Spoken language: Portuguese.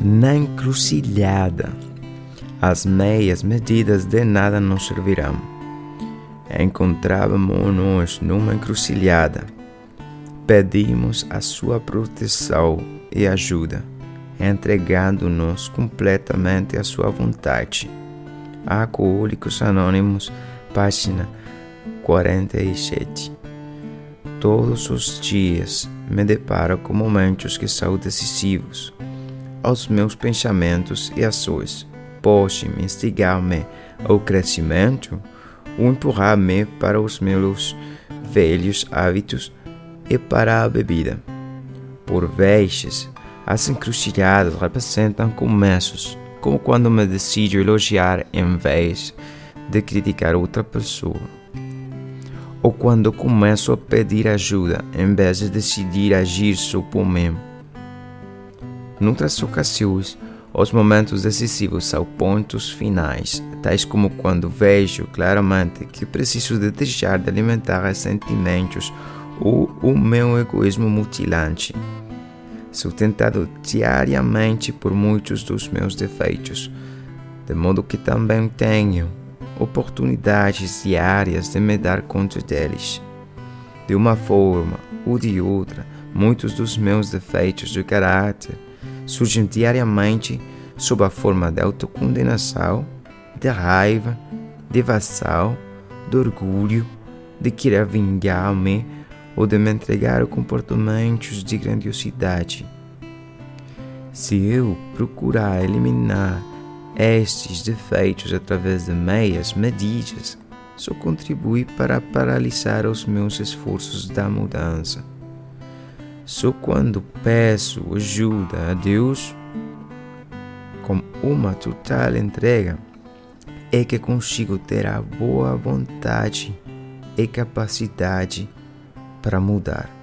na encruzilhada. As meias medidas de nada nos servirão. Encontrávamos-nos numa encruzilhada. Pedimos a sua proteção e ajuda, entregando-nos completamente à sua vontade. Alcoólicos Anônimos, página 47. Todos os dias me deparo com momentos que são decisivos aos meus pensamentos e ações. Pode me instigar-me ao crescimento ou empurrar-me para os meus velhos hábitos e para a bebida. Por vezes, as encruzilhadas representam começos, como quando me decido elogiar em vez de criticar outra pessoa. Ou quando começo a pedir ajuda em vez de decidir agir só por mim. Noutras ocasiões, os momentos decisivos são pontos finais, tais como quando vejo claramente que preciso de deixar de alimentar sentimentos ou o meu egoísmo mutilante. Sou tentado diariamente por muitos dos meus defeitos, de modo que também tenho oportunidades diárias de me dar conta deles. De uma forma ou de outra, muitos dos meus defeitos de caráter surgem diariamente sob a forma de autocondenação, de raiva, de vassal, de orgulho, de querer vingar-me ou de me entregar a comportamentos de grandiosidade. Se eu procurar eliminar estes defeitos através de meias medidas, só contribui para paralisar os meus esforços da mudança. Só quando peço ajuda a Deus com uma total entrega é que consigo ter a boa vontade e capacidade para mudar.